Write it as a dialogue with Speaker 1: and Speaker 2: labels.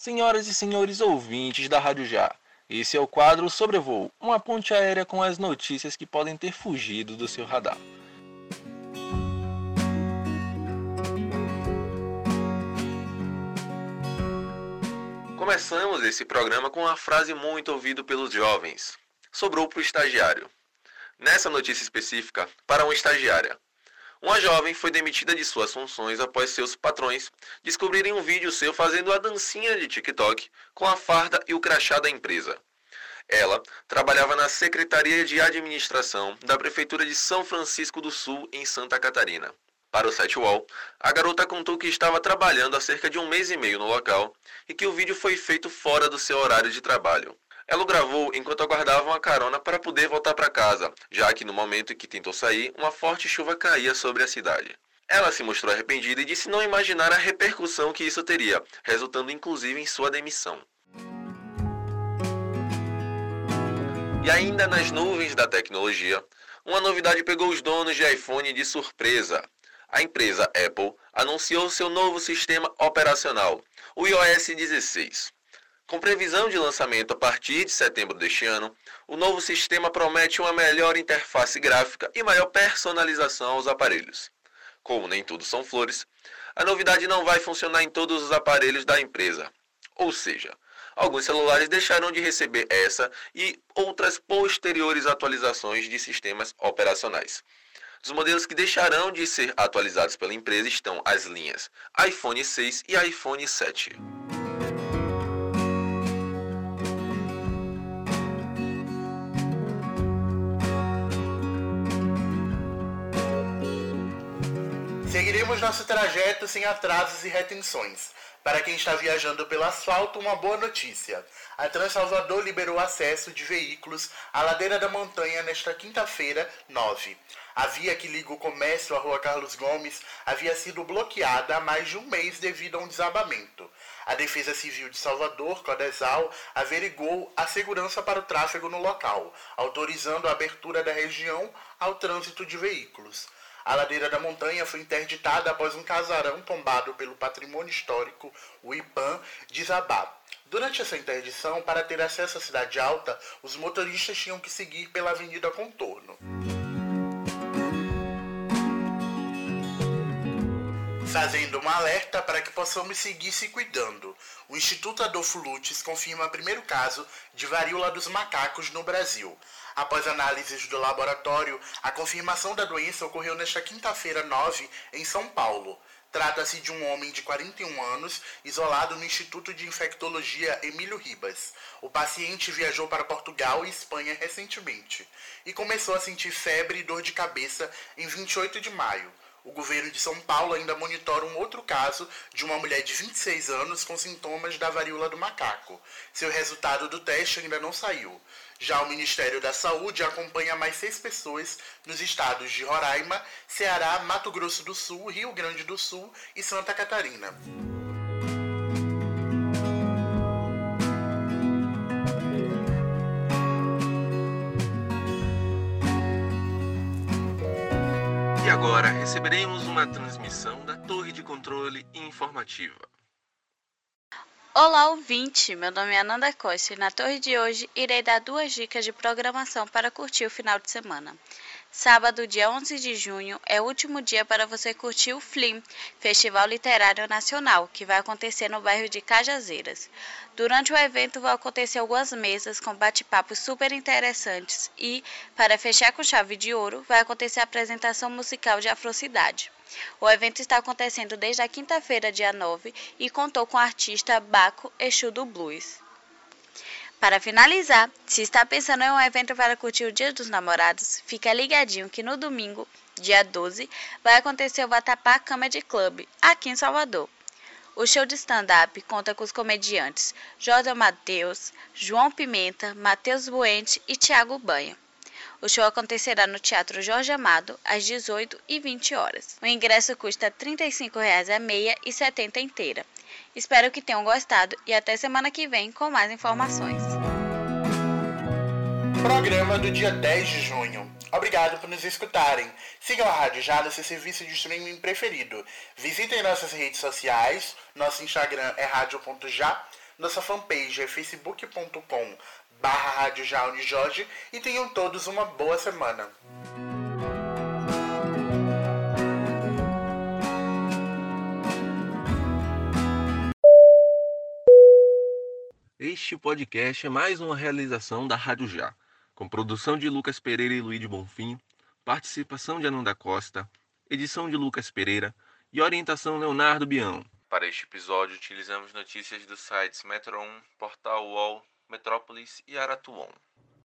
Speaker 1: Senhoras e senhores ouvintes da Rádio Já, esse é o quadro Sobrevoo, uma ponte aérea com as notícias que podem ter fugido do seu radar. Começamos esse programa com uma frase muito ouvida pelos jovens. Sobrou para o estagiário. Nessa notícia específica, para uma estagiária. Uma jovem foi demitida de suas funções após seus patrões descobrirem um vídeo seu fazendo a dancinha de TikTok com a farda e o crachá da empresa. Ela trabalhava na Secretaria de Administração da Prefeitura de São Francisco do Sul, em Santa Catarina. Para o site UOL, a garota contou que estava trabalhando há cerca de um mês e meio no local e que o vídeo foi feito fora do seu horário de trabalho. Ela o gravou enquanto aguardava uma carona para poder voltar para casa, já que no momento em que tentou sair, uma forte chuva caía sobre a cidade. Ela se mostrou arrependida e disse não imaginar a repercussão que isso teria, resultando inclusive em sua demissão. E ainda nas nuvens da tecnologia, uma novidade pegou os donos de iPhone de surpresa. A empresa Apple anunciou seu novo sistema operacional, o iOS 16. Com previsão de lançamento a partir de setembro deste ano, o novo sistema promete uma melhor interface gráfica e maior personalização aos aparelhos. Como nem tudo são flores, a novidade não vai funcionar em todos os aparelhos da empresa. Ou seja, alguns celulares deixarão de receber essa e outras posteriores atualizações de sistemas operacionais. Dos modelos que deixarão de ser atualizados pela empresa estão as linhas iPhone 6 e iPhone 7.
Speaker 2: Seguiremos nosso trajeto sem atrasos e retenções. Para quem está viajando pelo asfalto, uma boa notícia. A Transalvador liberou acesso de veículos à ladeira da montanha nesta quinta-feira, 9. A via que liga o comércio à Rua Carlos Gomes havia sido bloqueada há mais de um mês devido a um desabamento. A Defesa Civil de Salvador, Codesal, averigou a segurança para o tráfego no local, autorizando a abertura da região ao trânsito de veículos. A ladeira da montanha foi interditada após um casarão tombado pelo patrimônio histórico, o IPAM, desabar. Durante essa interdição, para ter acesso à Cidade Alta, os motoristas tinham que seguir pela Avenida Contorno. Fazendo um alerta para que possamos seguir se cuidando. O Instituto Adolfo Lutz confirma o primeiro caso de varíola dos macacos no Brasil. Após análises do laboratório, a confirmação da doença ocorreu nesta quinta-feira 9 em São Paulo. Trata-se de um homem de 41 anos, isolado no Instituto de Infectologia Emílio Ribas. O paciente viajou para Portugal e Espanha recentemente e começou a sentir febre e dor de cabeça em 28 de maio. O governo de São Paulo ainda monitora um outro caso de uma mulher de 26 anos com sintomas da varíola do macaco. Seu resultado do teste ainda não saiu. Já o Ministério da Saúde acompanha mais seis pessoas nos estados de Roraima, Ceará, Mato Grosso do Sul, Rio Grande do Sul e Santa Catarina.
Speaker 1: E agora receberemos uma transmissão da Torre de Controle Informativa.
Speaker 3: Olá, ouvinte! Meu nome é Ananda Costa e na torre de hoje irei dar duas dicas de programação para curtir o final de semana. Sábado, dia 11 de junho, é o último dia para você curtir o FLIM, Festival Literário Nacional, que vai acontecer no bairro de Cajazeiras. Durante o evento vão acontecer algumas mesas com bate-papos super interessantes e, para fechar com chave de ouro, vai acontecer a apresentação musical de Afrocidade. O evento está acontecendo desde a quinta-feira, dia 9, e contou com o artista Baco Exu do Blues. Para finalizar, se está pensando em um evento para curtir o Dia dos Namorados, fica ligadinho que no domingo, dia 12, vai acontecer o Vatapá Comedy Club, aqui em Salvador. O show de stand-up conta com os comediantes José Matheus, João Pimenta, Matheus Buente e Tiago Banha. O show acontecerá no Teatro Jorge Amado às 18 e 20 horas. O ingresso custa R$ 35,00 a meia e R$ 70 inteira. Espero que tenham gostado e até semana que vem com mais informações.
Speaker 2: Programa do dia 10 de junho. Obrigado por nos escutarem. Sigam a Rádio Já no seu serviço de streaming preferido. Visitem nossas redes sociais. Nosso Instagram é rádio.já. Nossa fanpage é facebook.com barra Jorge e tenham todos uma boa semana.
Speaker 1: Este podcast é mais uma realização da Rádio Já, com produção de Lucas Pereira e Luiz Bonfim, participação de Ananda Costa, edição de Lucas Pereira e orientação Leonardo Bião. Para este episódio, utilizamos notícias dos sites Metro 1, Portal UOL, Metrópolis e Aratuon.